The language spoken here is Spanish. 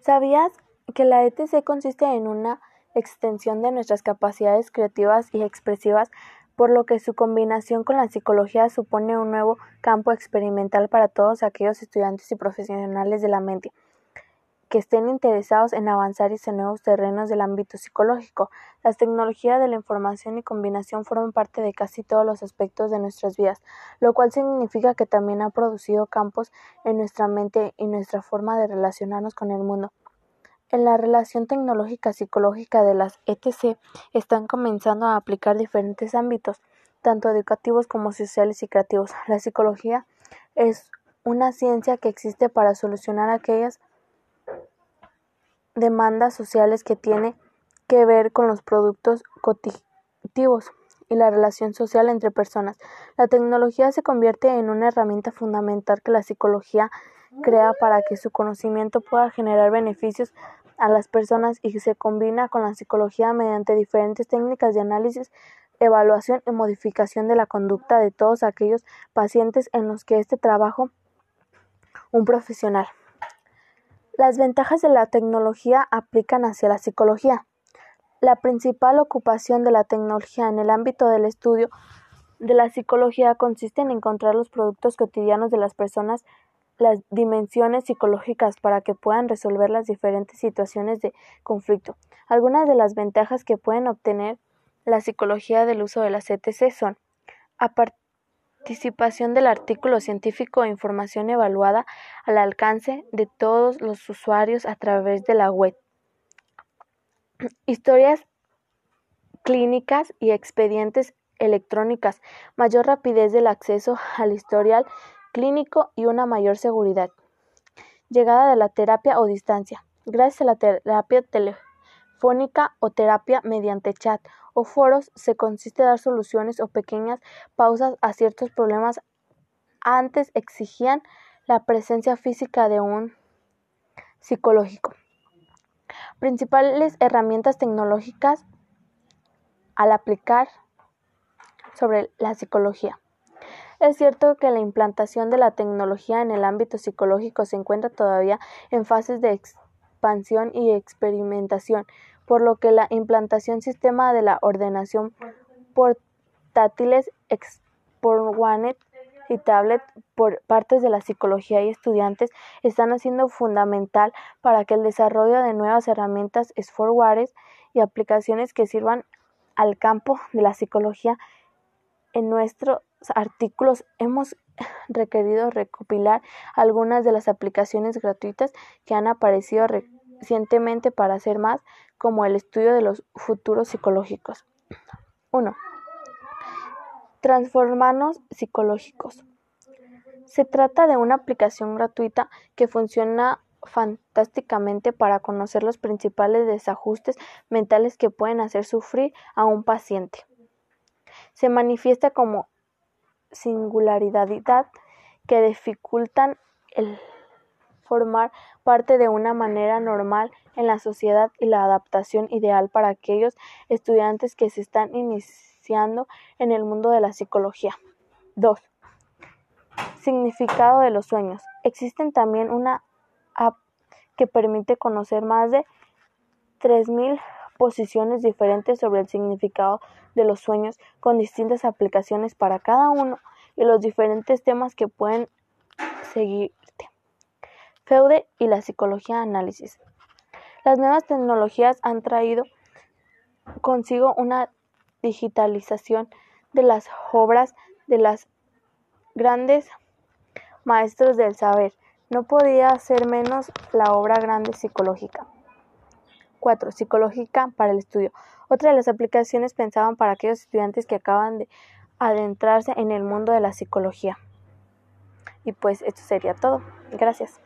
¿Sabías que la ETC consiste en una extensión de nuestras capacidades creativas y expresivas, por lo que su combinación con la psicología supone un nuevo campo experimental para todos aquellos estudiantes y profesionales de la mente? Que estén interesados en avanzar en nuevos terrenos del ámbito psicológico. Las tecnologías de la información y combinación forman parte de casi todos los aspectos de nuestras vidas, lo cual significa que también ha producido campos en nuestra mente y nuestra forma de relacionarnos con el mundo. En la relación tecnológica psicológica de las ETC están comenzando a aplicar diferentes ámbitos, tanto educativos como sociales y creativos. La psicología es una ciencia que existe para solucionar aquellas demandas sociales que tiene que ver con los productos cotidianos y la relación social entre personas. La tecnología se convierte en una herramienta fundamental que la psicología crea para que su conocimiento pueda generar beneficios a las personas y se combina con la psicología mediante diferentes técnicas de análisis, evaluación y modificación de la conducta de todos aquellos pacientes en los que este trabajo un profesional. Las ventajas de la tecnología aplican hacia la psicología. La principal ocupación de la tecnología en el ámbito del estudio de la psicología consiste en encontrar los productos cotidianos de las personas, las dimensiones psicológicas para que puedan resolver las diferentes situaciones de conflicto. Algunas de las ventajas que pueden obtener la psicología del uso de las ETC son participación del artículo científico e información evaluada al alcance de todos los usuarios a través de la web. Historias clínicas y expedientes electrónicas, mayor rapidez del acceso al historial clínico y una mayor seguridad. Llegada de la terapia o distancia. Gracias a la terapia telefónica o terapia mediante chat o foros se consiste en dar soluciones o pequeñas pausas a ciertos problemas antes exigían la presencia física de un psicológico. Principales herramientas tecnológicas al aplicar sobre la psicología. Es cierto que la implantación de la tecnología en el ámbito psicológico se encuentra todavía en fases de expansión y experimentación, por lo que la implantación sistema de la ordenación portátiles, Exportwanet y tablet por partes de la psicología y estudiantes están haciendo fundamental para que el desarrollo de nuevas herramientas softwares y aplicaciones que sirvan al campo de la psicología. En nuestros artículos hemos requerido recopilar algunas de las aplicaciones gratuitas que han aparecido recientemente para hacer más como el estudio de los futuros psicológicos. 1. Transformanos psicológicos. Se trata de una aplicación gratuita que funciona fantásticamente para conocer los principales desajustes mentales que pueden hacer sufrir a un paciente. Se manifiesta como singularidad que dificultan el formar parte de una manera normal en la sociedad y la adaptación ideal para aquellos estudiantes que se están iniciando en el mundo de la psicología. 2. Significado de los sueños. Existen también una app que permite conocer más de 3.000 posiciones diferentes sobre el significado de los sueños con distintas aplicaciones para cada uno y los diferentes temas que pueden seguir Feude y la psicología análisis. Las nuevas tecnologías han traído consigo una digitalización de las obras de las grandes maestros del saber. No podía ser menos la obra grande psicológica. 4. Psicológica para el estudio. Otra de las aplicaciones pensaban para aquellos estudiantes que acaban de adentrarse en el mundo de la psicología. Y pues esto sería todo. Gracias.